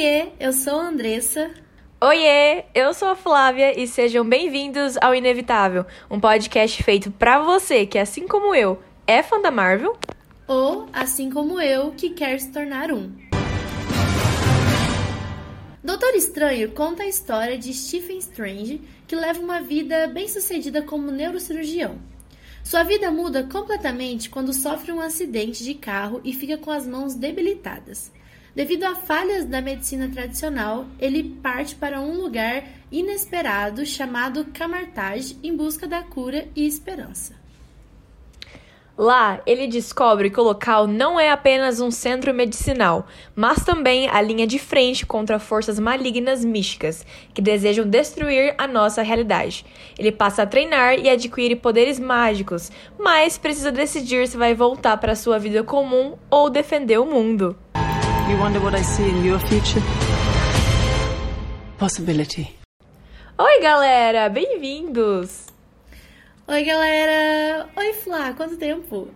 Oiê, eu sou a Andressa. Oiê, eu sou a Flávia e sejam bem-vindos ao Inevitável, um podcast feito pra você que, assim como eu, é fã da Marvel. Ou, assim como eu, que quer se tornar um. Doutor Estranho conta a história de Stephen Strange, que leva uma vida bem-sucedida como neurocirurgião. Sua vida muda completamente quando sofre um acidente de carro e fica com as mãos debilitadas. Devido a falhas da medicina tradicional, ele parte para um lugar inesperado chamado Camartage em busca da cura e esperança. Lá, ele descobre que o local não é apenas um centro medicinal, mas também a linha de frente contra forças malignas místicas que desejam destruir a nossa realidade. Ele passa a treinar e adquire poderes mágicos, mas precisa decidir se vai voltar para sua vida comum ou defender o mundo. You wonder what I see in your future? Possibility. Oi, galera, bem-vindos. Oi, galera! Oi, Flá, quanto tempo?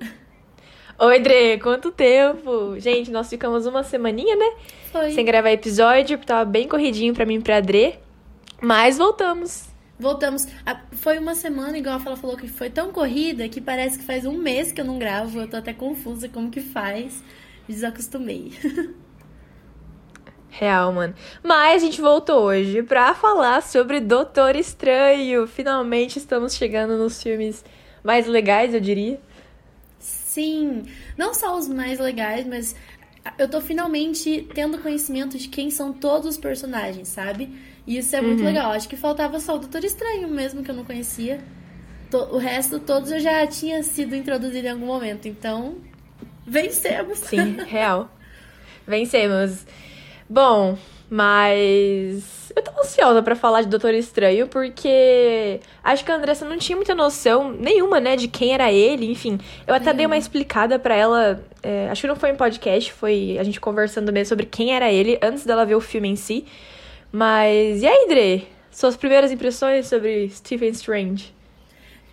Oi, Dre, quanto tempo? Gente, nós ficamos uma semaninha, né? Foi. Sem gravar episódio, porque tava bem corridinho pra mim e pra Dre. Mas voltamos. Voltamos. Ah, Foi uma semana, igual a Fala falou, que foi tão corrida que parece que faz um mês que eu não gravo. Eu tô até confusa como que faz. Desacostumei. Real, mano. Mas a gente voltou hoje pra falar sobre Doutor Estranho. Finalmente estamos chegando nos filmes mais legais, eu diria. Sim, não só os mais legais, mas eu tô finalmente tendo conhecimento de quem são todos os personagens, sabe? E isso é muito legal. Acho que faltava só o Doutor Estranho mesmo, que eu não conhecia. O resto, todos eu já tinha sido introduzido em algum momento. Então, vencemos. Sim, real. Vencemos. Bom, mas eu tô ansiosa pra falar de Doutor Estranho porque acho que a Andressa não tinha muita noção nenhuma, né, de quem era ele, enfim. Eu até dei uma explicada pra ela, é, acho que não foi em podcast, foi a gente conversando mesmo sobre quem era ele antes dela ver o filme em si. Mas e aí, Dre? Suas primeiras impressões sobre Stephen Strange?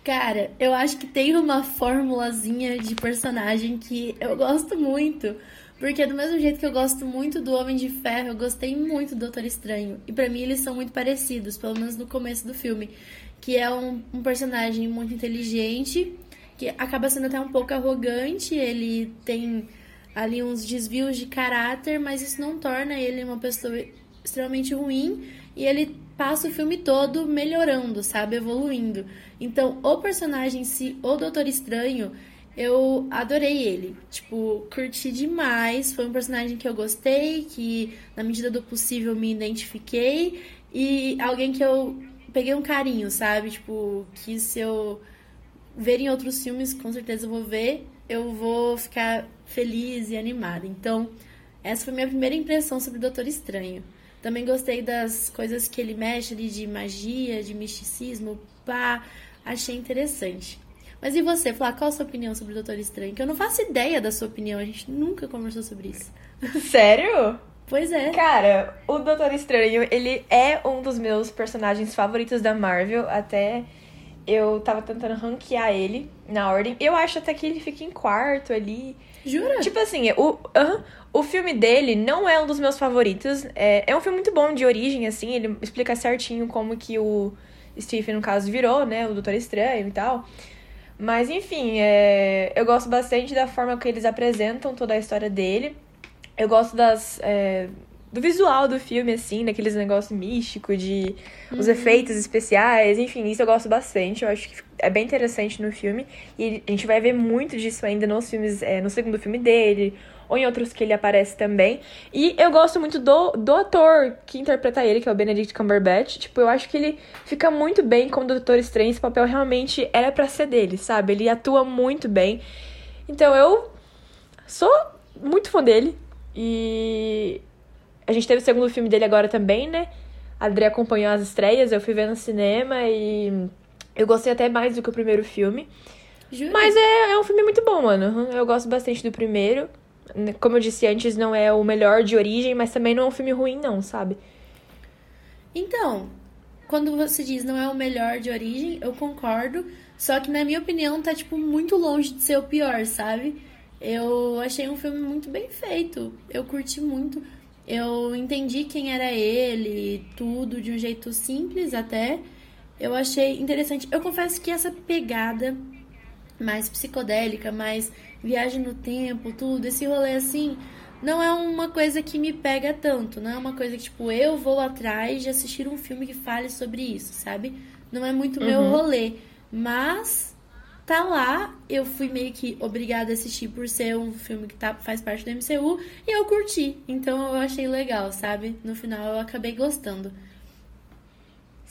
Cara, eu acho que tem uma formulazinha de personagem que eu gosto muito. Porque do mesmo jeito que eu gosto muito do Homem de Ferro, eu gostei muito do Doutor Estranho. E pra mim eles são muito parecidos, pelo menos no começo do filme. Que é um, um personagem muito inteligente, que acaba sendo até um pouco arrogante, ele tem ali uns desvios de caráter, mas isso não torna ele uma pessoa extremamente ruim e ele passa o filme todo melhorando, sabe, evoluindo. Então, o personagem em si, o Doutor Estranho, eu adorei ele. Tipo, curti demais. Foi um personagem que eu gostei, que na medida do possível me identifiquei e alguém que eu peguei um carinho, sabe? Tipo, que se eu ver em outros filmes, com certeza eu vou ver, eu vou ficar feliz e animada. Então, essa foi minha primeira impressão sobre o Doutor Estranho. Também gostei das coisas que ele mexe ali de magia, de misticismo, pá, achei interessante. Mas e você, Flá, qual a sua opinião sobre o Doutor Estranho? Que eu não faço ideia da sua opinião, a gente nunca conversou sobre isso. Sério? Pois é. Cara, o Doutor Estranho, ele é um dos meus personagens favoritos da Marvel. Até eu tava tentando ranquear ele na ordem. Eu acho até que ele fica em quarto ali. Jura? Tipo assim, o, aham, o filme dele não é um dos meus favoritos. É, é um filme muito bom de origem, assim. Ele explica certinho como que o Stephen, no caso, virou, né? O Doutor Estranho e tal. Mas, enfim, é, eu gosto bastante da forma que eles apresentam toda a história dele. Eu gosto das, é, do visual do filme, assim, daqueles negócios místicos, de os efeitos especiais, enfim, isso eu gosto bastante. Eu acho que é bem interessante no filme. E a gente vai ver muito disso ainda nos filmes, é, no segundo filme dele, ou em outros que ele aparece também. E eu gosto muito do, do ator que interpreta ele, que é o Benedict Cumberbatch. Tipo, eu acho que ele fica muito bem como Doutor Estranho. Esse papel realmente era pra ser dele, sabe? Ele atua muito bem. Então eu sou muito fã dele. E a gente teve o segundo filme dele agora também, né? A Adri acompanhou as estreias, eu fui ver no cinema e eu gostei até mais do que o primeiro filme. Jura? Mas é, é um filme muito bom, mano. Eu gosto bastante do primeiro. Como eu disse antes, não é o melhor de origem, mas também não é um filme ruim, não, sabe? Então, quando você diz não é o melhor de origem, eu concordo. Só que, na minha opinião, tá, tipo, muito longe de ser o pior, sabe? Eu achei um filme muito bem feito. Eu curti muito. Eu entendi quem era ele, tudo de um jeito simples até. Eu achei interessante. Eu confesso que essa pegada mais psicodélica, mais viagem no tempo, tudo, esse rolê assim, não é uma coisa que me pega tanto. Não é uma coisa que, tipo, eu vou atrás de assistir um filme que fale sobre isso, sabe? Não é muito meu uhum. rolê. Mas tá lá, eu fui meio que obrigada a assistir por ser um filme que tá, faz parte do MCU e eu curti. Então eu achei legal, sabe? No final eu acabei gostando.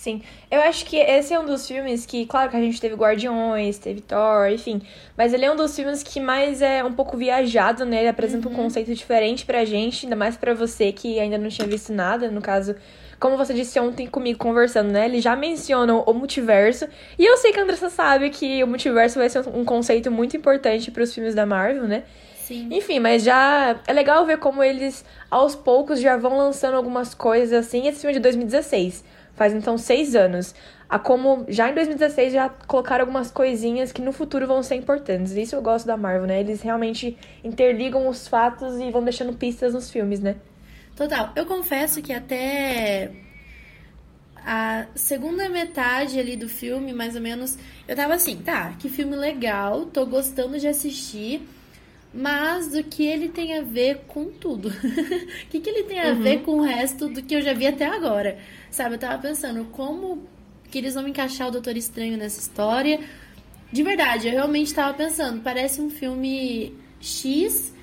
Sim, eu acho que esse é um dos filmes que, claro que a gente teve Guardiões, teve Thor, enfim, mas ele é um dos filmes que mais é um pouco viajado, né? Ele apresenta uhum. um conceito diferente pra gente, ainda mais para você que ainda não tinha visto nada, no caso, como você disse ontem comigo conversando, né? Eles já mencionam o multiverso, e eu sei que a Andressa sabe que o multiverso vai ser um conceito muito importante para os filmes da Marvel, né? Sim. Enfim, mas já é legal ver como eles aos poucos já vão lançando algumas coisas assim. Esse filme é de 2016 Faz então seis anos. A como já em 2016 já colocaram algumas coisinhas que no futuro vão ser importantes. Isso eu gosto da Marvel, né? Eles realmente interligam os fatos e vão deixando pistas nos filmes, né? Total. Eu confesso que até a segunda metade ali do filme, mais ou menos, eu tava assim, tá, que filme legal, tô gostando de assistir, mas do que ele tem a ver com tudo. O que, que ele tem a uhum. ver com o resto do que eu já vi até agora? Sabe, eu tava pensando como que eles vão encaixar o Doutor Estranho nessa história. De verdade, eu realmente tava pensando, parece um filme X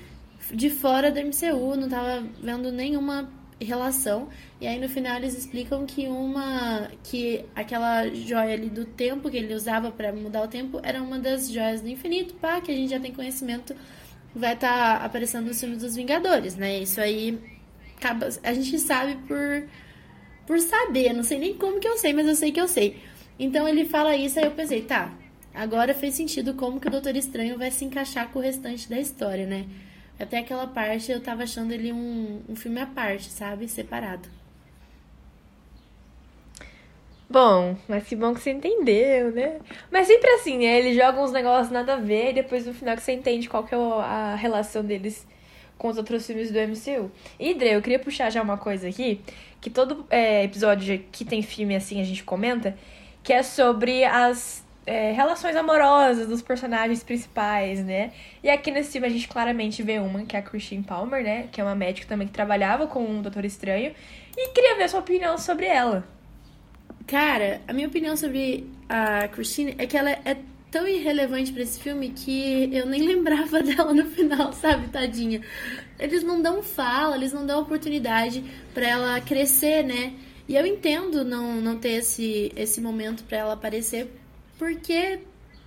de fora do MCU, não tava vendo nenhuma relação. E aí no final eles explicam que uma que aquela joia ali do tempo que ele usava para mudar o tempo era uma das joias do infinito, pá, que a gente já tem conhecimento vai estar tá aparecendo nos filmes dos Vingadores, né? Isso aí acaba, a gente sabe por por saber, não sei nem como que eu sei, mas eu sei que eu sei. Então ele fala isso, aí eu pensei, tá, agora fez sentido como que o Doutor Estranho vai se encaixar com o restante da história, né? Até aquela parte eu tava achando ele um, um filme à parte, sabe? Separado. Bom, mas que bom que você entendeu, né? Mas sempre assim, né? Eles jogam uns negócios nada a ver e depois no final que você entende qual que é a relação deles com os outros filmes do MCU. E, Dre, eu queria puxar já uma coisa aqui, que todo é, episódio que tem filme assim a gente comenta, que é sobre as é, relações amorosas dos personagens principais, né? E aqui nesse filme a gente claramente vê uma, que é a Christine Palmer, né? Que é uma médica também que trabalhava com o um Doutor Estranho. E queria ver a sua opinião sobre ela. Cara, a minha opinião sobre a Christine é que ela é tão irrelevante para esse filme que eu nem lembrava dela no final, sabe, tadinha. Eles não dão fala, eles não dão oportunidade para ela crescer, né? E eu entendo não, não ter esse, esse momento para ela aparecer, porque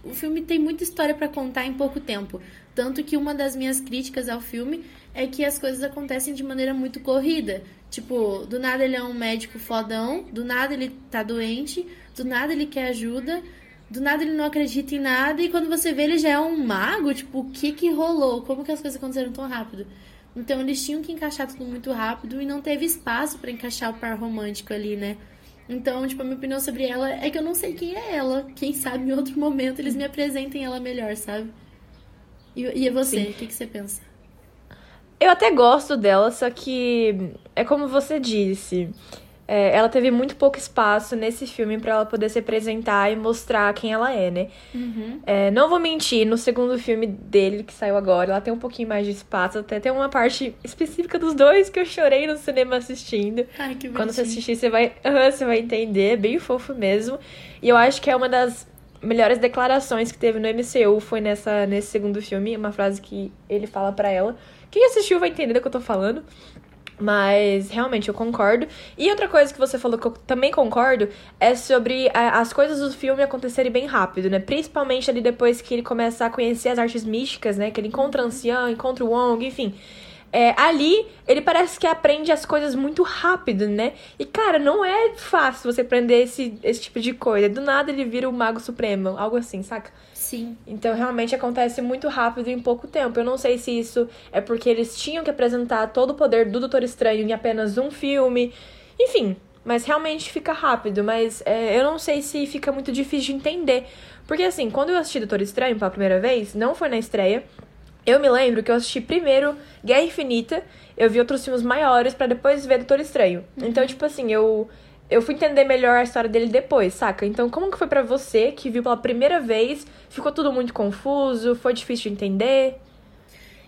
o filme tem muita história para contar em pouco tempo. Tanto que uma das minhas críticas ao filme é que as coisas acontecem de maneira muito corrida. Tipo, do nada ele é um médico fodão, do nada ele tá doente, do nada ele quer ajuda, do nada ele não acredita em nada e quando você vê ele já é um mago, tipo, o que que rolou? Como que as coisas aconteceram tão rápido? Então eles tinham que encaixar tudo muito rápido e não teve espaço para encaixar o par romântico ali, né? Então, tipo, a minha opinião sobre ela é que eu não sei quem é ela. Quem sabe em outro momento eles me apresentem ela melhor, sabe? E, e você, o que, que você pensa? Eu até gosto dela, só que é como você disse é, ela teve muito pouco espaço nesse filme para ela poder se apresentar e mostrar quem ela é, né? Uhum. É, não vou mentir, no segundo filme dele, que saiu agora, ela tem um pouquinho mais de espaço. Até tem uma parte específica dos dois que eu chorei no cinema assistindo. Ai, que Quando você assistir, você vai, você vai entender. É bem fofo mesmo. E eu acho que é uma das melhores declarações que teve no MCU foi nessa, nesse segundo filme. Uma frase que ele fala para ela. Quem assistiu vai entender do que eu tô falando. Mas realmente eu concordo. E outra coisa que você falou que eu também concordo é sobre as coisas do filme acontecerem bem rápido, né? Principalmente ali depois que ele começa a conhecer as artes místicas, né? Que ele encontra Ancião, encontra o Wong, enfim. É, ali, ele parece que aprende as coisas muito rápido, né? E, cara, não é fácil você aprender esse, esse tipo de coisa. Do nada ele vira o Mago Supremo, algo assim, saca? Sim. Então, realmente acontece muito rápido em pouco tempo. Eu não sei se isso é porque eles tinham que apresentar todo o poder do Doutor Estranho em apenas um filme. Enfim, mas realmente fica rápido. Mas é, eu não sei se fica muito difícil de entender. Porque, assim, quando eu assisti Doutor Estranho pela primeira vez, não foi na estreia. Eu me lembro que eu assisti primeiro Guerra Infinita, eu vi outros filmes maiores para depois ver Doutor Estranho. Uhum. Então, tipo assim, eu eu fui entender melhor a história dele depois, saca? Então, como que foi para você que viu pela primeira vez? Ficou tudo muito confuso? Foi difícil de entender?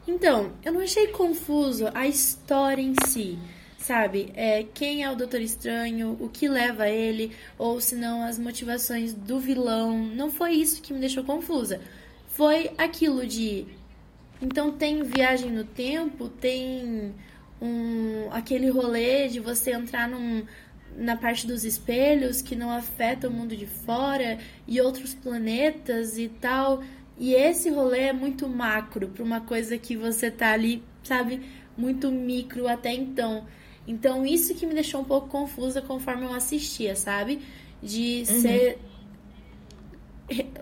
Então, eu não achei confuso a história em si, sabe? É, quem é o Doutor Estranho, o que leva ele, ou se não as motivações do vilão. Não foi isso que me deixou confusa. Foi aquilo de. Então tem viagem no tempo, tem um, aquele rolê de você entrar num, na parte dos espelhos que não afeta o mundo de fora e outros planetas e tal. E esse rolê é muito macro para uma coisa que você tá ali, sabe, muito micro até então. Então isso que me deixou um pouco confusa conforme eu assistia, sabe? De uhum. ser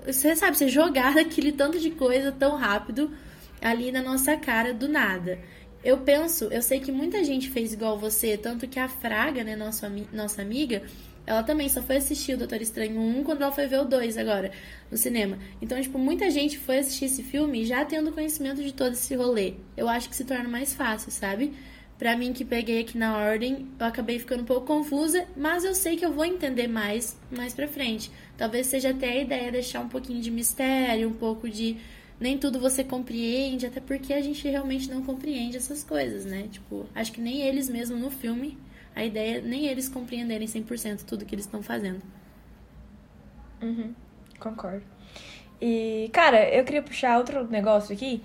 você sabe, você jogar aquele tanto de coisa tão rápido ali na nossa cara do nada. Eu penso, eu sei que muita gente fez igual você, tanto que a Fraga, né, nossa, nossa amiga, ela também só foi assistir o Doutor Estranho 1 quando ela foi ver o 2 agora, no cinema. Então, tipo, muita gente foi assistir esse filme já tendo conhecimento de todo esse rolê. Eu acho que se torna mais fácil, sabe? Pra mim, que peguei aqui na ordem, eu acabei ficando um pouco confusa, mas eu sei que eu vou entender mais mais pra frente. Talvez seja até a ideia deixar um pouquinho de mistério, um pouco de nem tudo você compreende, até porque a gente realmente não compreende essas coisas, né? Tipo, acho que nem eles mesmo no filme, a ideia nem eles compreenderem 100% tudo que eles estão fazendo. Uhum, concordo. E, cara, eu queria puxar outro negócio aqui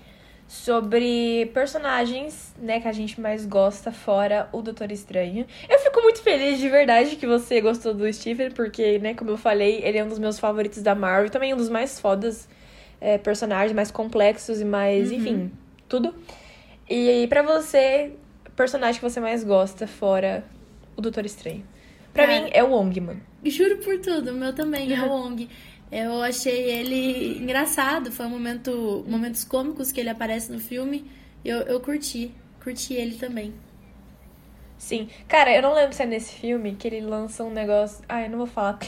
sobre personagens, né, que a gente mais gosta fora o Doutor Estranho. Eu fico muito feliz de verdade que você gostou do Stephen, porque, né, como eu falei, ele é um dos meus favoritos da Marvel, também um dos mais fodas é, personagens mais complexos e mais, uhum. enfim, tudo. E para você, personagem que você mais gosta fora o Doutor Estranho? Pra é. mim é o Wong, mano. Juro por tudo, o meu também é o Wong. Eu achei ele engraçado, foi um momento, momentos cômicos que ele aparece no filme. Eu, eu curti, curti ele também. Sim. Cara, eu não lembro se é nesse filme que ele lança um negócio. Ah, eu não vou falar.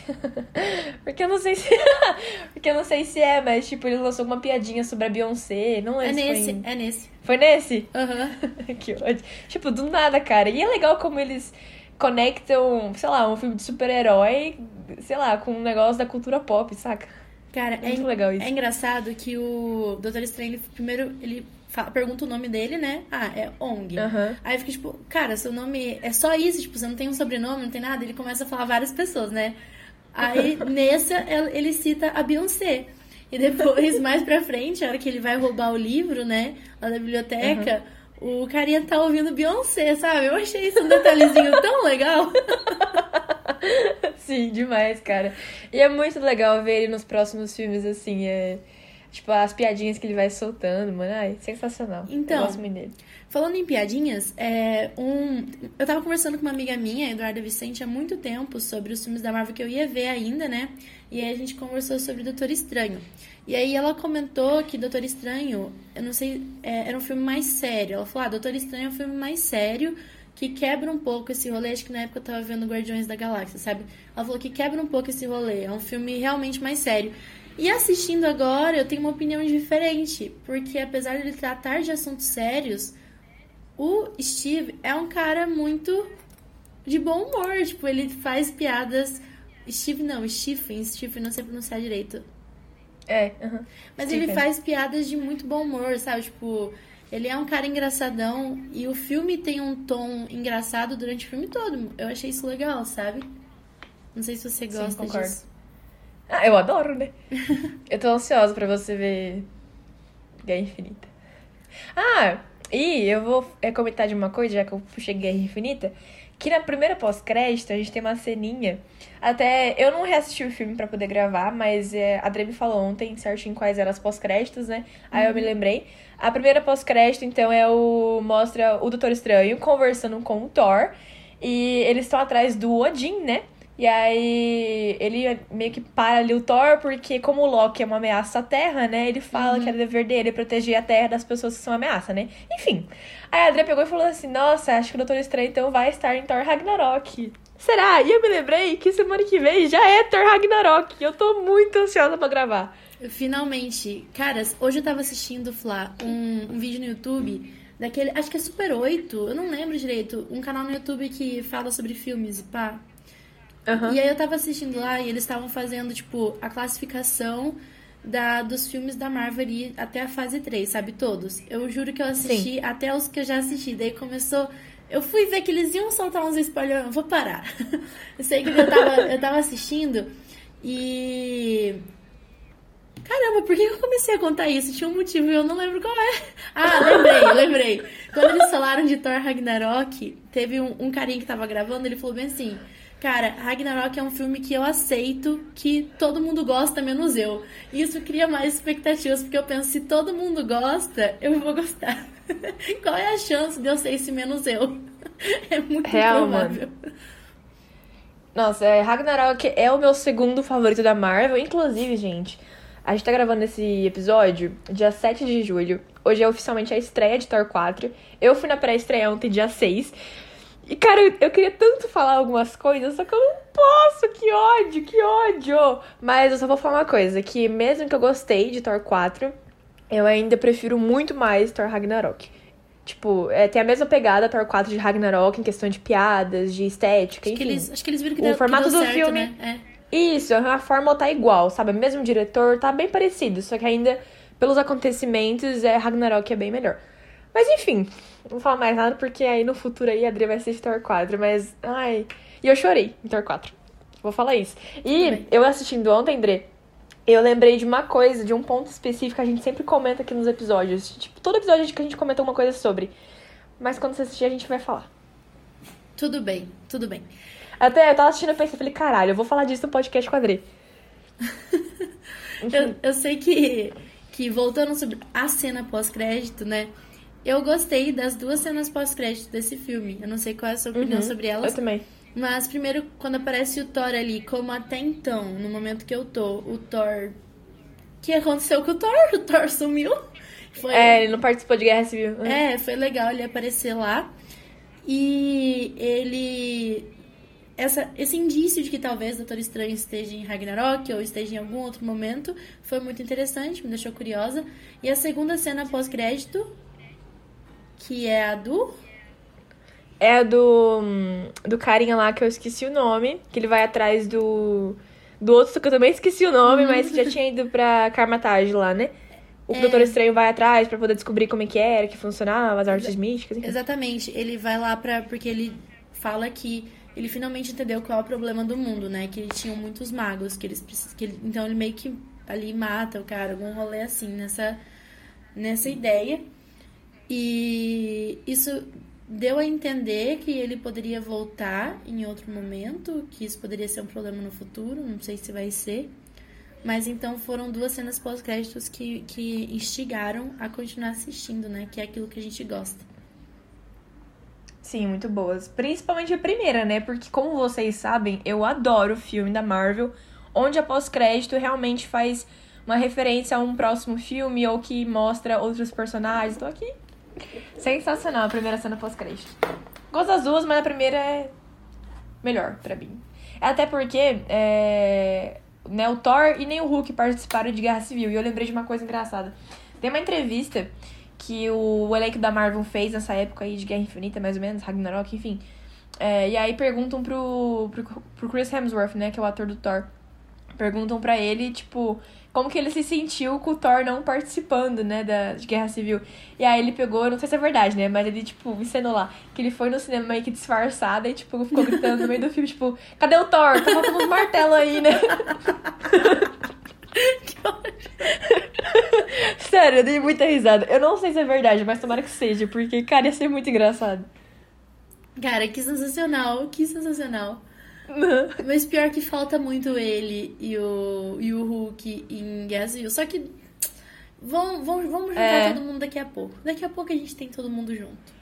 Porque eu não sei se. Porque eu não sei se é, mas tipo, ele lançou uma piadinha sobre a Beyoncé. Não lembro é nesse, foi em... é nesse. Foi nesse? Aham. Uhum. que ódio. Tipo, do nada, cara. E é legal como eles conectam, sei lá, um filme de super-herói, sei lá, com um negócio da cultura pop, saca? Cara, é, muito legal isso. É engraçado que o Doutor Estranho, primeiro, ele fala, pergunta o nome dele, né? Ah, é Ong. Uhum. Aí fica tipo, cara, seu nome é só isso, tipo, você não tem um sobrenome, não tem nada. Ele começa a falar várias pessoas, né? Aí nessa ele cita a Beyoncé. E depois, mais pra frente, a hora que ele vai roubar o livro, né? Lá da biblioteca, uhum. o carinha tá ouvindo Beyoncé, sabe? Eu achei isso um detalhezinho tão legal. Sim, demais, cara. E é muito legal ver ele nos próximos filmes, assim, é... Tipo, as piadinhas que ele vai soltando, mano. Ai, sensacional. Então, eu gosto muito dele. Falando em piadinhas, é um. Eu tava conversando com uma amiga minha, Eduarda Vicente, há muito tempo sobre os filmes da Marvel que eu ia ver ainda, né? E aí a gente conversou sobre Doutor Estranho. E aí ela comentou que Doutor Estranho, eu não sei, é, era um filme mais sério. Ela falou: ah, Doutor Estranho é um filme mais sério que quebra um pouco esse rolê. Acho que na época eu tava vendo Guardiões da Galáxia, sabe? Ela falou que quebra um pouco esse rolê. É um filme realmente mais sério. E assistindo agora, eu tenho uma opinião diferente, porque apesar de ele tratar de assuntos sérios, o Steve é um cara muito de bom humor, tipo, ele faz piadas. Steve não, Stephen, Stephen, não sei pronunciar direito. É. Mas Stephen. ele faz piadas de muito bom humor, sabe? Tipo, ele é um cara engraçadão e o filme tem um tom engraçado durante o filme todo. Eu achei isso legal, sabe? Não sei se você gosta Sim, concordo. disso. Ah, eu adoro, né? eu tô ansiosa pra você ver Guerra Infinita. Ah, e eu vou comentar de uma coisa, já que eu puxei Guerra Infinita, que na primeira pós-crédito a gente tem uma ceninha. Até eu não reassisti o filme para poder gravar, mas é, a Dre me falou ontem certinho quais eram as pós-créditos, né? Aí uhum. eu me uhum. lembrei. A primeira pós-crédito, então, é o. mostra o Doutor Estranho conversando com o Thor. E eles estão atrás do Odin, né? E aí ele meio que para ali o Thor, porque como o Loki é uma ameaça à Terra, né? Ele fala uhum. que é dever dele proteger a Terra das pessoas que são ameaça, né? Enfim. Aí a Adria pegou e falou assim: Nossa, acho que o Doutor Estranho então vai estar em Thor Ragnarok. Será? E eu me lembrei que semana que vem já é Thor Ragnarok. Eu tô muito ansiosa para gravar. Finalmente. Caras, hoje eu tava assistindo, Flá, um, um vídeo no YouTube daquele. Acho que é Super 8, eu não lembro direito. Um canal no YouTube que fala sobre filmes e pá. Aham. E aí eu tava assistindo lá e eles estavam fazendo, tipo, a classificação da, dos filmes da Marvel ali até a fase 3, sabe? Todos. Eu juro que eu assisti até os que eu já assisti. Daí começou. Eu fui ver que eles iam soltar uns spoilers. Eu vou parar. eu sei que eu tava, eu tava assistindo e. Caramba, por que eu comecei a contar isso? Tinha um motivo e eu não lembro qual é. Ah, lembrei, lembrei. Quando eles falaram de Thor Ragnarok, teve um, um carinha que tava gravando, ele falou bem assim. Cara, Ragnarok é um filme que eu aceito que todo mundo gosta, menos eu. E isso cria mais expectativas, porque eu penso, se todo mundo gosta, eu vou gostar. Qual é a chance de eu ser esse menos eu? É muito Real, provável. Nossa, é, Ragnarok é o meu segundo favorito da Marvel. Inclusive, gente, a gente tá gravando esse episódio dia 7 de julho. Hoje é oficialmente a estreia de Thor 4. Eu fui na pré-estreia ontem, dia 6. E, cara, eu, queria tanto falar algumas coisas, só que eu não posso. Que ódio, que ódio. Mas eu só vou falar uma coisa, que mesmo que eu gostei de Thor 4, eu ainda prefiro muito mais Thor Ragnarok. Tipo, é, tem a mesma pegada Thor 4 de Ragnarok em questão de piadas, de estética, Acho que, enfim. eles, acho que eles viram que O deu, que formato deu do certo, filme- né? É. Isso, a fórmula tá igual, sabe? Mesmo diretor, tá bem parecido, só que ainda pelos acontecimentos, é Ragnarok é bem melhor. Mas enfim, não vou falar mais nada porque aí no futuro aí a Adri vai assistir Thor 4, mas ai, e eu chorei em Thor 4. Vou falar isso. E eu assistindo ontem, André, eu lembrei de uma coisa, de um ponto específico que a gente sempre comenta aqui nos episódios. Tipo, todo episódio que a gente comenta uma coisa sobre. Mas quando você assistir, a gente vai falar. Tudo bem, tudo bem. Até eu tava assistindo e pensei, falei, caralho, eu vou falar disso no podcast com a Adri. Eu, eu sei que, que voltando sobre a cena pós-crédito, né? Eu gostei das duas cenas pós-crédito desse filme. Eu não sei qual é a sua opinião Uhum, sobre elas. Eu também. Mas primeiro, quando aparece o Thor ali, como até então, no momento que eu tô, o Thor. O que aconteceu com o Thor? O Thor sumiu. Foi, É, ele não participou de Guerra Civil. é, foi legal ele aparecer lá. E ele. Essa, esse indício de que talvez o Doutor Estranho esteja em Ragnarok ou esteja em algum outro momento foi muito interessante, me deixou curiosa. E a segunda cena pós-crédito, que é a do. É a do, hum, do carinha lá que eu esqueci o nome, que ele vai atrás do. Do outro que eu também esqueci o nome, mas que já tinha ido pra Karmatage lá, né? O É. Doutor Estranho vai atrás pra poder descobrir como é que era, que funcionava, as artes místicas, enfim. Exatamente, ele vai lá pra. Porque ele fala que ele finalmente entendeu qual é o problema do mundo, né? Que eles tinham muitos magos, que eles precis- que ele- Então ele meio que ali mata o cara, algum rolê assim, nessa, nessa ideia. E isso deu a entender que ele poderia voltar em outro momento, que isso poderia ser um problema no futuro, não sei se vai ser. Mas então foram duas cenas pós-créditos que, que instigaram a continuar assistindo, né? Que é aquilo que a gente gosta. Sim, muito boas. Principalmente a primeira, né? Porque, como vocês sabem, eu adoro o filme da Marvel, onde a pós-crédito realmente faz uma referência a um próximo filme ou que mostra outros personagens. Tô aqui. Sensacional a primeira cena pós-crédito. Gosto das duas, mas a primeira é melhor pra mim. Até porque é, né, o Thor e nem o Hulk participaram de Guerra Civil. E eu lembrei de uma coisa engraçada. Tem uma entrevista que o elenco da Marvel fez nessa época aí de Guerra Infinita, mais ou menos, Ragnarok, enfim. É, e aí perguntam pro, pro, pro Chris Hemsworth, né, que é o ator do Thor. Perguntam pra ele, tipo, como que ele se sentiu com o Thor não participando, né, da, Guerra Civil. E aí ele pegou, não sei se é verdade, né, mas ele, tipo, encenou lá, que ele foi no cinema meio que disfarçado e, tipo, ficou gritando no meio do filme, tipo, cadê o Thor? Tá faltando uns martelos aí, né? Sério, eu dei muita risada. Eu não sei se é verdade, mas tomara que seja, porque, cara, ia ser muito engraçado. Cara, que sensacional, que sensacional. Mas pior que falta muito ele e o, e o Hulk em Civil. Só que vamos, vamos, vamos juntar É. todo mundo daqui a pouco. Daqui a pouco a gente tem todo mundo junto.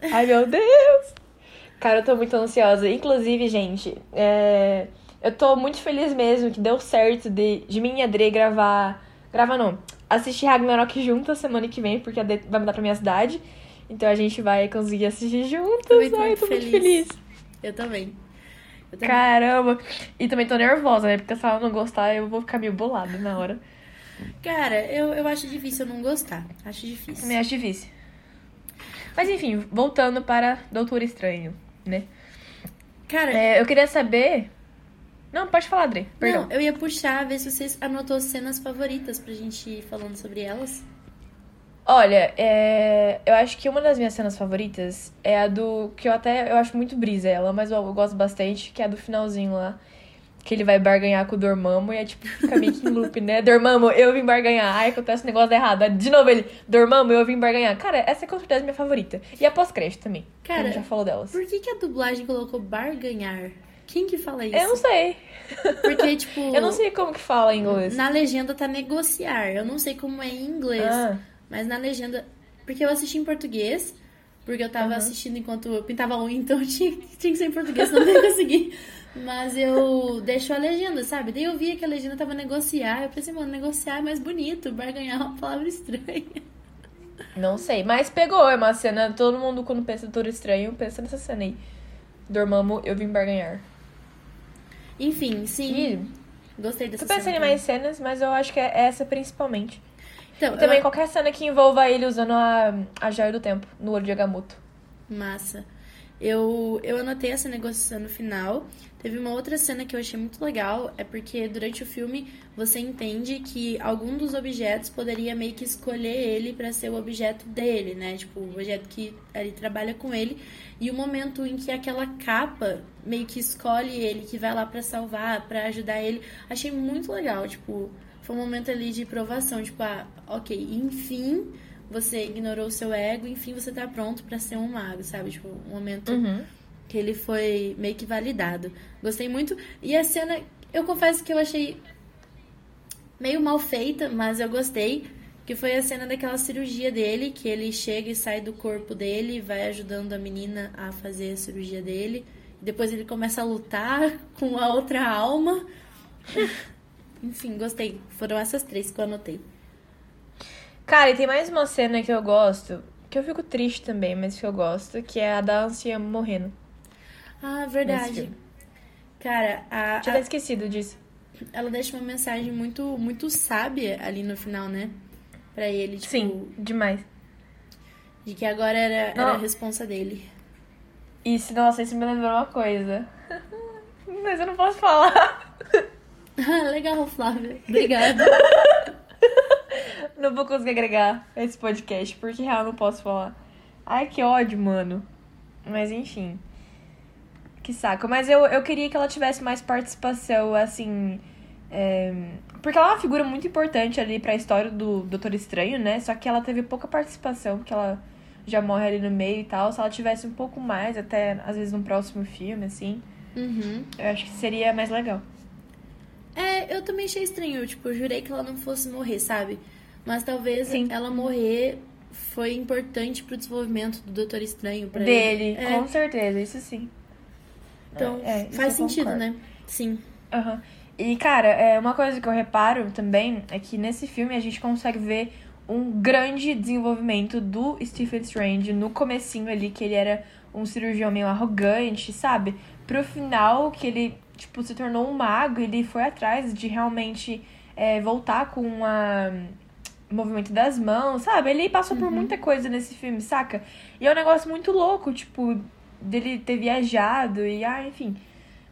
Ai, meu Deus! Cara, eu tô muito ansiosa. Inclusive, gente, é, eu tô muito feliz mesmo que deu certo de, de mim e a Dre gravar. Gravar não. Assistir Ragnarok juntas semana que vem, porque a Dre vai mudar pra minha cidade. Então a gente vai conseguir assistir juntas. Também tô Ai, muito tô muito feliz. Eu também. Eu também- Caramba! E também tô nervosa, né? Porque se ela não gostar, eu vou ficar meio bolada na hora. Cara, eu, eu acho difícil eu não gostar. Acho difícil. Me acho difícil. Mas enfim, voltando para Doutor Estranho, né? Cara, É, eu queria saber. Não, pode falar, Adri. Perdão. não, eu ia puxar, ver se vocês anotou cenas favoritas pra gente ir falando sobre elas. Olha, é, eu acho que uma das minhas cenas favoritas é a do. Que eu até. Eu acho muito brisa ela, mas eu, eu gosto bastante, que é a do finalzinho lá. Que ele vai barganhar com o Dormammu e é tipo, fica meio que em loop, né? Dormammu, eu vim barganhar. Ai, acontece um negócio errado. Aí, De novo ele, Dormammu, eu vim barganhar. Cara, essa é com certeza minha favorita. E a pós-crédito também. Cara, a gente já falou delas. Por que, que a dublagem colocou barganhar? Quem que fala isso? Eu não sei. Porque, tipo. Eu não sei como que fala em inglês. Na legenda tá negociar. Eu não sei como é em inglês. Ah. Mas na legenda. Porque eu assisti em português. Porque eu tava assistindo enquanto eu pintava unha, então tinha, tinha que ser em português, não ia conseguir. Mas eu deixo a legenda, sabe? Daí eu via que a legenda tava negociar. Eu pensei, mano, negociar é mais bonito. Barganhar é uma palavra estranha. Não sei, mas pegou. É uma cena. Todo mundo, quando pensa em Doutor Estranho, pensa nessa cena aí. Dormammu, eu vim barganhar. Enfim, sim. E Gostei dessa tô pensando em mais cenas, mas eu acho que é essa principalmente. Então, E também eu- qualquer cena que envolva ele usando a, a joia do tempo no olho de Agamotto. Massa. Eu, eu anotei essa negociação no final. Teve uma outra cena que eu achei muito legal, é porque durante o filme você entende que algum dos objetos poderia meio que escolher ele pra ser o objeto dele, né? Tipo, o objeto que ele trabalha com ele. E o momento em que aquela capa meio que escolhe ele, que vai lá pra salvar, pra ajudar ele, achei muito legal. Tipo, foi um momento ali de provação. Tipo, ah, ok, enfim você ignorou o seu ego, enfim, você tá pronto pra ser um mago, sabe? Tipo, um momento que ele foi meio que validado. Gostei muito. E a cena, eu confesso que eu achei meio mal feita, mas eu gostei. Que foi a cena daquela cirurgia dele, que ele chega e sai do corpo dele, vai ajudando a menina a fazer a cirurgia dele. Depois ele começa a lutar com a outra alma. Enfim, gostei. Foram essas três que eu anotei. Cara, e tem mais uma cena que eu gosto, que eu fico triste também, mas que eu gosto, que é a da anciã morrendo. Ah, verdade. Cara, a, Tinha a- até esquecido disso. ela deixa uma mensagem muito, muito sábia ali no final, né? Pra ele, tipo, Sim, demais. de que agora era, era a responsa dele. Isso, nossa, isso me lembrou uma coisa. Mas eu não posso falar. Legal, Flávia. Obrigada. Não vou conseguir agregar esse podcast, porque real não posso falar. Ai, que ódio, mano. Mas enfim. Que saco. Mas eu, eu queria que ela tivesse mais participação, assim. é, Porque ela é uma figura muito importante ali pra história do Doutor Estranho, né? Só que ela teve pouca participação, porque ela já morre ali no meio e tal. Se ela tivesse um pouco mais, até às vezes num próximo filme, assim, Uhum. eu acho que seria mais legal. É, eu também achei estranho. Tipo, eu jurei que ela não fosse morrer, sabe? Mas talvez Sim. ela morrer foi importante pro desenvolvimento do Doutor Estranho. Pra Dele, ele. É, com certeza, isso sim. então, É, isso faz sentido, concordo. né? Sim. Aham. E, cara, é, uma coisa que eu reparo também é que nesse filme a gente consegue ver um grande desenvolvimento do Stephen Strange no comecinho ali, que ele era um cirurgião meio arrogante, sabe? Pro final, que ele, tipo, se tornou um mago, ele foi atrás de realmente é, voltar com a o movimento das mãos, sabe? Ele passou por muita coisa nesse filme, saca? E é um negócio muito louco, tipo, dele ter viajado e, ah, enfim.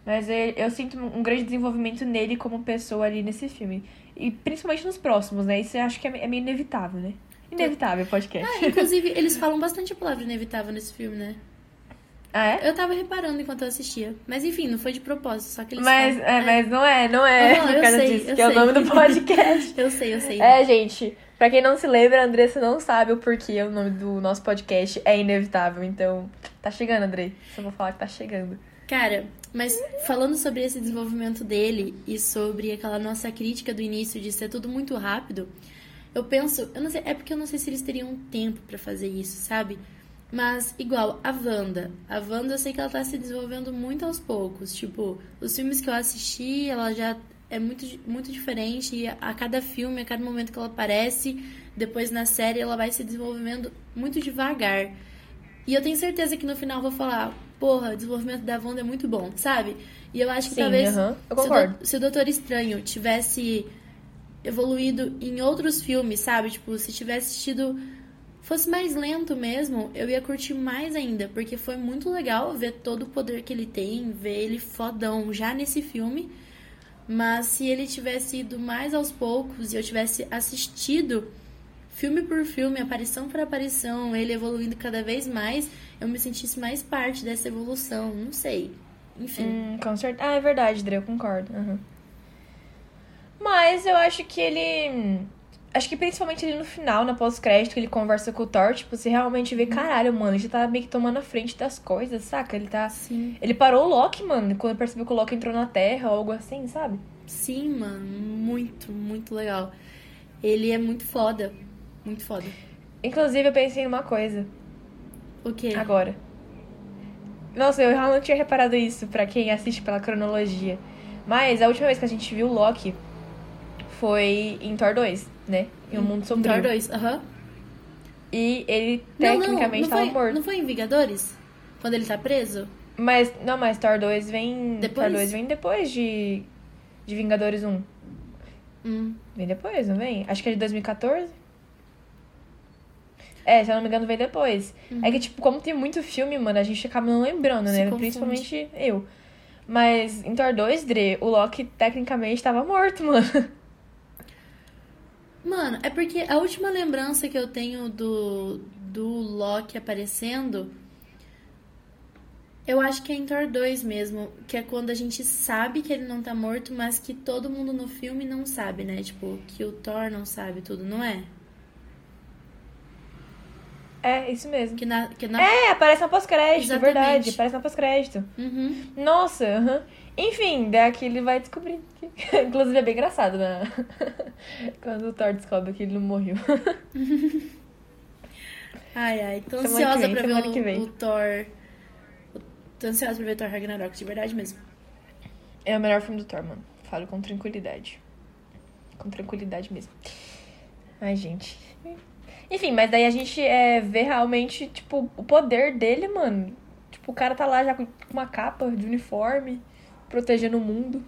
Mas é- eu sinto um grande desenvolvimento nele como pessoa ali nesse filme. E principalmente nos próximos, né? Isso eu acho que é é meio inevitável, né? Inevitável podcast. Ah, inclusive, eles falam bastante a palavra inevitável nesse filme, né? Ah, é? Eu tava reparando enquanto eu assistia. Mas enfim, não foi de propósito, só que eles Mas, falam. é, mas não é, não é Aham, por eu causa sei, disso, que é o sei. nome do podcast. Eu sei, eu sei. É, gente, pra quem não se lembra, a Andressa não sabe o porquê o nome do nosso podcast é inevitável. Então, tá chegando, Andrei. Só vou falar que tá chegando. Cara, mas falando sobre esse desenvolvimento dele e sobre aquela nossa crítica do início de ser tudo muito rápido, eu penso, eu não sei, é porque eu não sei se eles teriam tempo pra fazer isso, sabe? Mas igual a Wanda, a Wanda eu sei que ela tá se desenvolvendo muito aos poucos, tipo, os filmes que eu assisti, ela já é muito muito diferente e a cada filme, a cada momento que ela aparece, depois na série ela vai se desenvolvendo muito devagar. E eu tenho certeza que no final eu vou falar, porra, o desenvolvimento da Wanda é muito bom, sabe? E eu acho que Sim, talvez aham, eu se, o concordo. Do- se o Doutor Estranho tivesse evoluído em outros filmes, sabe? Tipo, se tivesse tido. Fosse mais lento mesmo, eu ia curtir mais ainda, porque foi muito legal ver todo o poder que ele tem, ver ele fodão já nesse filme. Mas se ele tivesse ido mais aos poucos e eu tivesse assistido filme por filme, aparição por aparição, ele evoluindo cada vez mais, eu me sentisse mais parte dessa evolução. Não sei. Enfim. Hum, com certeza. Ah, é verdade, Dre, eu concordo. aham. Mas eu acho que ele. Acho que principalmente ali no final, na pós-crédito, que ele conversa com o Thor, tipo, você realmente vê, caralho, mano, ele já tá meio que tomando a frente das coisas, saca? Ele tá. Sim. Ele parou o Loki, mano, quando percebeu que o Loki entrou na Terra ou algo assim, sabe? Sim, mano. Muito, muito legal. Ele é muito foda. Muito foda. Inclusive, eu pensei numa coisa O quê? agora. Nossa, eu realmente não tinha reparado isso pra quem assiste pela cronologia. Mas a última vez que a gente viu o Loki foi em Thor 2, né? Em Um Mundo Sombrio. Thor 2, aham. E ele Não, não, tecnicamente não tava foi, morto. Não foi em Vingadores? Quando ele tá preso? Mas, não, mas Thor 2 vem. Depois? Thor 2 vem depois de. De Vingadores 1. Hum. Vem depois, não vem? Acho que é de 2014. É, se eu não me engano, vem depois. É que, tipo, como tem muito filme, mano, a gente acaba não lembrando, né? Principalmente eu. Mas em Thor 2, Dre, o Loki tecnicamente tava morto, mano. Mano, é porque a última lembrança que eu tenho do, do Loki aparecendo. Eu acho que é em Thor 2 mesmo. Que é quando a gente sabe que ele não tá morto, mas que todo mundo no filme não sabe, né? Tipo, que o Thor não sabe tudo, não é? É, isso mesmo. Que na. Que na... É, aparece na pós-crédito, verdade. Aparece na pós-crédito. Uhum. Nossa, aham. Enfim, daqui ele vai descobrir. que- Inclusive é bem engraçado, né? Quando o Thor descobre que ele não morreu. Ai, ai. Tô Semana ansiosa vem, pra ver o, o Thor. Tô ansiosa pra ver Thor Ragnarok, de verdade mesmo. É o melhor filme do Thor, mano. Falo com tranquilidade. Com tranquilidade mesmo. Ai, gente. Enfim, mas daí a gente é, vê realmente, tipo, o poder dele, mano. Tipo, o cara tá lá já com uma capa de uniforme, protegendo o mundo.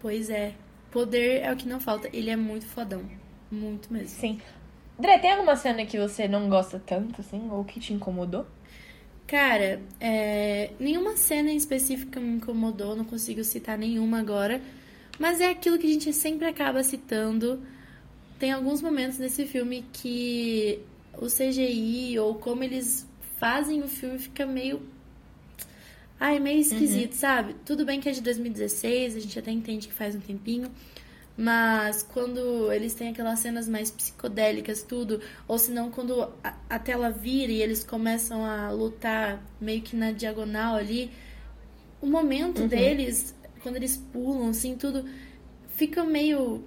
Pois é. Poder é o que não falta. Ele é muito fodão. Muito mesmo. Sim. André, tem alguma cena que você não gosta tanto, assim, ou que te incomodou? Cara, é, nenhuma cena em específica me incomodou, não consigo citar nenhuma agora. Mas é aquilo que a gente sempre acaba citando. Tem alguns momentos nesse filme que o CGI ou como eles fazem o filme fica meio. Ai, meio esquisito, sabe? Tudo bem que é de 2016, a gente até entende que faz um tempinho. Mas quando eles têm aquelas cenas mais psicodélicas, tudo, ou senão quando a, a tela vira e eles começam a lutar meio que na diagonal ali, o momento deles, quando eles pulam, assim, tudo, fica meio.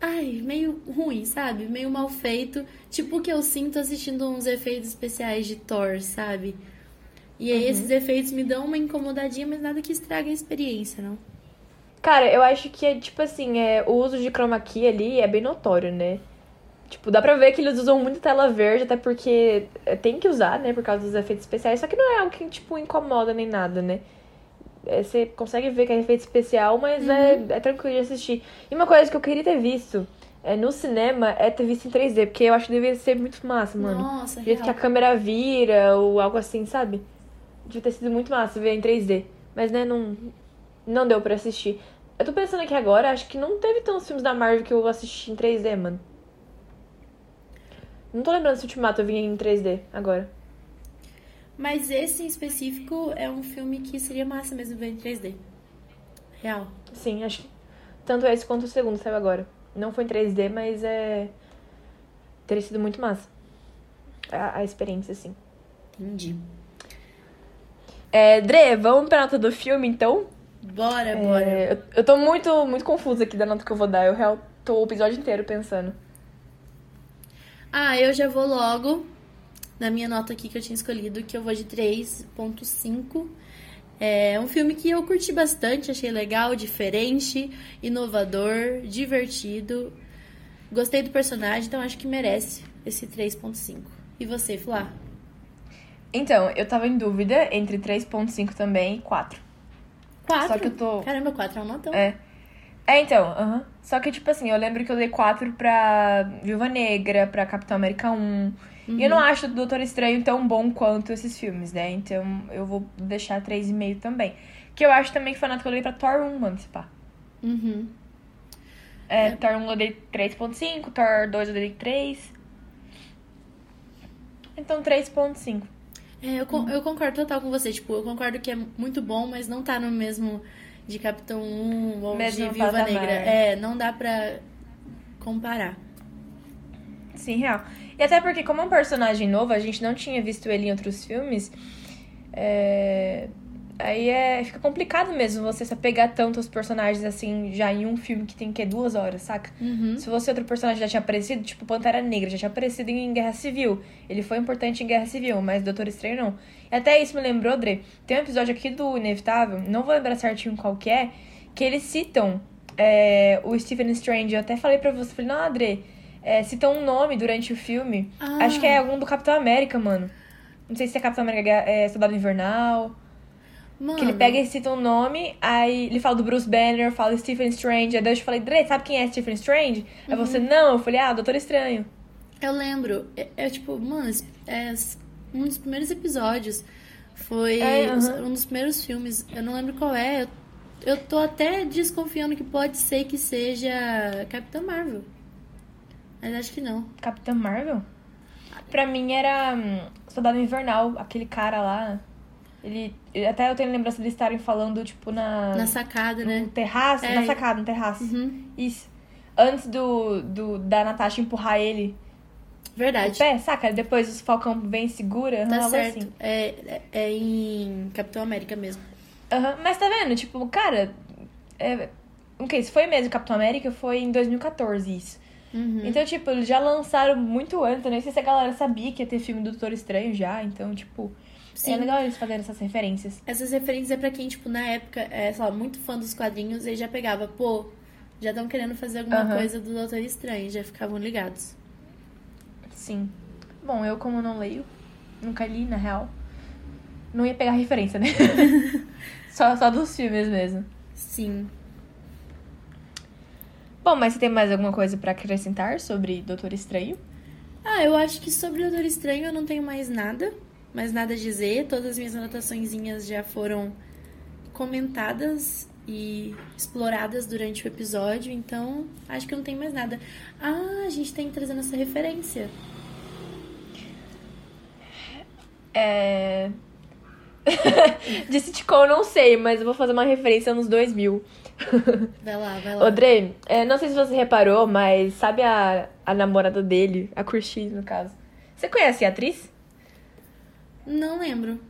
Ai, meio ruim, sabe? Meio mal feito. Tipo o que eu sinto assistindo uns efeitos especiais de Thor, sabe? E aí esses efeitos me dão uma incomodadinha, mas nada que estrague a experiência, não? Cara, eu acho que é tipo assim, é, o uso de chroma key ali é bem notório, né? Tipo, dá pra ver que eles usam muito tela verde, até porque é, tem que usar, né? Por causa dos efeitos especiais. Só que não é algo que, tipo, incomoda nem nada, né? É, você consegue ver que é efeito especial, mas é, é tranquilo de assistir. E uma coisa que eu queria ter visto é, no cinema é ter visto em 3D, porque eu acho que deveria ser muito massa, mano. Nossa, Do jeito que a real. câmera vira ou algo assim, sabe? Devia ter sido muito massa ver em 3D. Mas, né, não, não deu pra assistir. Eu tô pensando aqui agora, acho que não teve tantos filmes da Marvel que eu assisti em 3D, mano. Não tô lembrando se o Ultimato eu vi em 3D agora. Mas esse em específico é um filme que seria massa mesmo ver em 3D. Real. Sim, acho que tanto esse quanto o segundo saiu agora. Não foi em 3D, mas é. Teria sido muito massa. A, a experiência, assim. Entendi. É, Dre, vamos pra nota do filme, então? Bora, bora. É, eu, eu tô muito, muito confusa aqui da nota que eu vou dar. Eu real tô o episódio inteiro pensando. Ah, eu já vou logo na minha nota aqui que eu tinha escolhido, que eu vou de 3.5. É um filme que eu curti bastante, achei legal, diferente, inovador, divertido. Gostei do personagem, então acho que merece esse 3.5. E você, Flá? Então, eu tava em dúvida entre 3.5 também e 4. 4? Só que eu tô- Caramba, 4 é um notão. É. É, então, aham. Só que, tipo assim, eu lembro que eu dei 4 pra Viúva Negra, pra Capitão América 1. E eu não acho o Doutor Estranho tão bom quanto esses filmes, né? Então eu vou deixar 3,5 também. Que eu acho também que foi nota que eu dei pra Thor 1, mano, se pá. Uhum. É, Thor 1 eu dei 3.5, Thor 2 eu dei 3. Então 3.5. É, eu, con- eu concordo total com você. Tipo, eu concordo que é muito bom, mas não tá no mesmo de Capitão 1 ou Mesmo de Viúva patamar. Negra. É, não dá pra comparar. Sim, real. E até porque, como é um personagem novo, a gente não tinha visto ele em outros filmes. é, Aí é... fica complicado mesmo você se apegar tanto aos personagens assim, já em um filme que tem que duas horas, saca? Uhum. Se você outro personagem já tinha aparecido, tipo Pantera Negra, já tinha aparecido em Guerra Civil. Ele foi importante em Guerra Civil, mas Doutor Estranho não. E até isso me lembrou, Dre, tem um episódio aqui do Inevitável, não vou lembrar certinho qual que é, que eles citam é, o Stephen Strange. Eu até falei pra você, falei, não, Adre, é, citam um nome durante o filme. Ah. Acho que é algum do Capitão América, mano. Não sei se é Capitão América, é Soldado Invernal. Mano, Que ele pega e cita um nome, aí ele fala do Bruce Banner, fala Stephen Strange. Aí eu falei, Dre, sabe quem é Stephen Strange? Aí Uhum. você, não. Eu falei, ah, Doutor Estranho. eu lembro. É, é tipo, mano, é um dos primeiros episódios. Foi É, aham. um dos primeiros filmes. Eu não lembro qual é. Eu, eu tô até desconfiando que pode ser que seja Capitã Marvel. Mas acho que não. Capitã Marvel? Pra mim era hum, Soldado Invernal, aquele cara lá. Ele. Até eu tenho lembrança de estarem falando, tipo, na. Na sacada, né? no terraço, É. na sacada, no terraço. Uhum. Isso. Antes do, do da Natasha empurrar ele o Verdade. pé, saca? Depois os Falcão vem e segura. Tá algo certo. assim. É, é, é em Capitão América mesmo. Aham, Mas tá vendo? Tipo, cara. É... Ok, se foi mesmo Capitão América, foi em 2014 isso. Uhum. Então, tipo, eles já lançaram muito antes. Eu nem sei se a galera sabia que ia ter filme do Doutor Estranho já. Então, tipo, Sim. é legal eles fazerem essas referências. Essas referências é pra quem, tipo, na época, é, sei lá, muito fã dos quadrinhos e já pegava, pô, já estão querendo fazer alguma Aham. coisa do Doutor Estranho, já ficavam ligados. Sim. Bom, eu como não leio, nunca li, na real, não ia pegar referência, né? só, só dos filmes mesmo. Sim. Bom, mas você tem mais alguma coisa pra acrescentar sobre Doutor Estranho? Ah, eu acho que sobre o Doutor Estranho eu não tenho mais nada, mais nada a dizer. Todas as minhas anotaçõezinhas já foram comentadas e exploradas durante o episódio, então acho que não tenho mais nada. Ah, a gente tem que trazer essa referência. É. De sitcom não sei, mas eu vou fazer uma referência nos 2000. Vai lá, vai lá. Odrei, é, não sei se você reparou, mas sabe a, a namorada dele, a Curtis, no caso? Você conhece a atriz? Não lembro.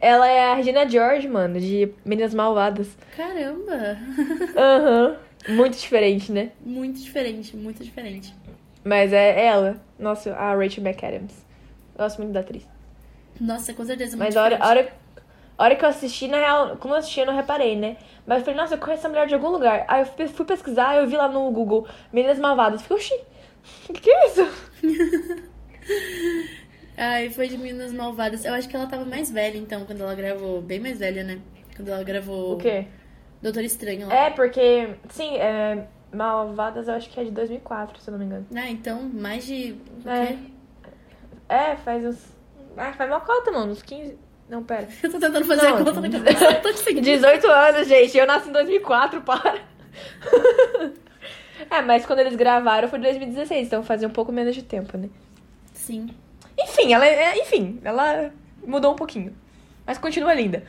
Ela é a Regina George, mano, de Meninas Malvadas. Caramba! Aham. Muito diferente, né? Muito diferente, muito diferente. Mas é ela. Nossa, a Rachel McAdams. Gosto muito da atriz. Nossa, com certeza Mas a hora, a hora, a hora que eu assisti, na real, como eu assisti, eu não reparei, né? Mas eu falei, nossa, eu conheço essa mulher de algum lugar. Aí eu fui- fui pesquisar, eu vi lá no Google Meninas Malvadas. Fiquei, oxi, o que, que é isso? Ai, foi de Meninas Malvadas. Eu acho que ela tava mais velha, então, quando ela gravou. Bem mais velha, né? Quando ela gravou O quê? Doutor Estranho lá. É, porque, sim, é, Malvadas eu acho que é de 2004, se eu não me engano. Ah, então, mais de. O É. quê? É, faz uns... Ah, faz uma cota, mano, uns 15... Não, pera. Eu tô tentando fazer Não, a conta na cabeça. Eu tô conseguindo. 18 anos, gente. Eu nasci em 2004, para. é, mas quando eles gravaram foi em 2016, então fazia um pouco menos de tempo, né? Sim. Enfim, ela é, enfim, ela mudou um pouquinho. Mas continua linda.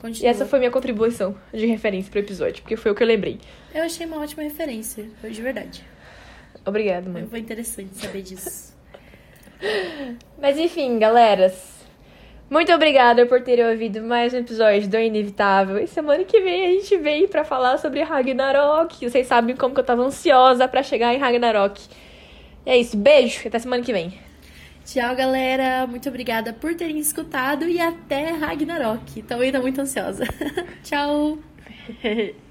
Continua. E essa foi minha contribuição de referência pro episódio, porque foi o que eu lembrei. Eu achei uma ótima referência. Foi de verdade. Obrigada, mãe. Foi interessante saber disso. Mas enfim, galeras. Muito obrigada por terem ouvido mais um episódio do Inevitável. E semana que vem a gente vem pra falar sobre Ragnarok. Vocês sabem como que eu tava ansiosa pra chegar em Ragnarok. E é isso, beijo e até semana que vem. Tchau, galera. Muito obrigada por terem escutado e até Ragnarok. Também tô muito ansiosa. Tchau.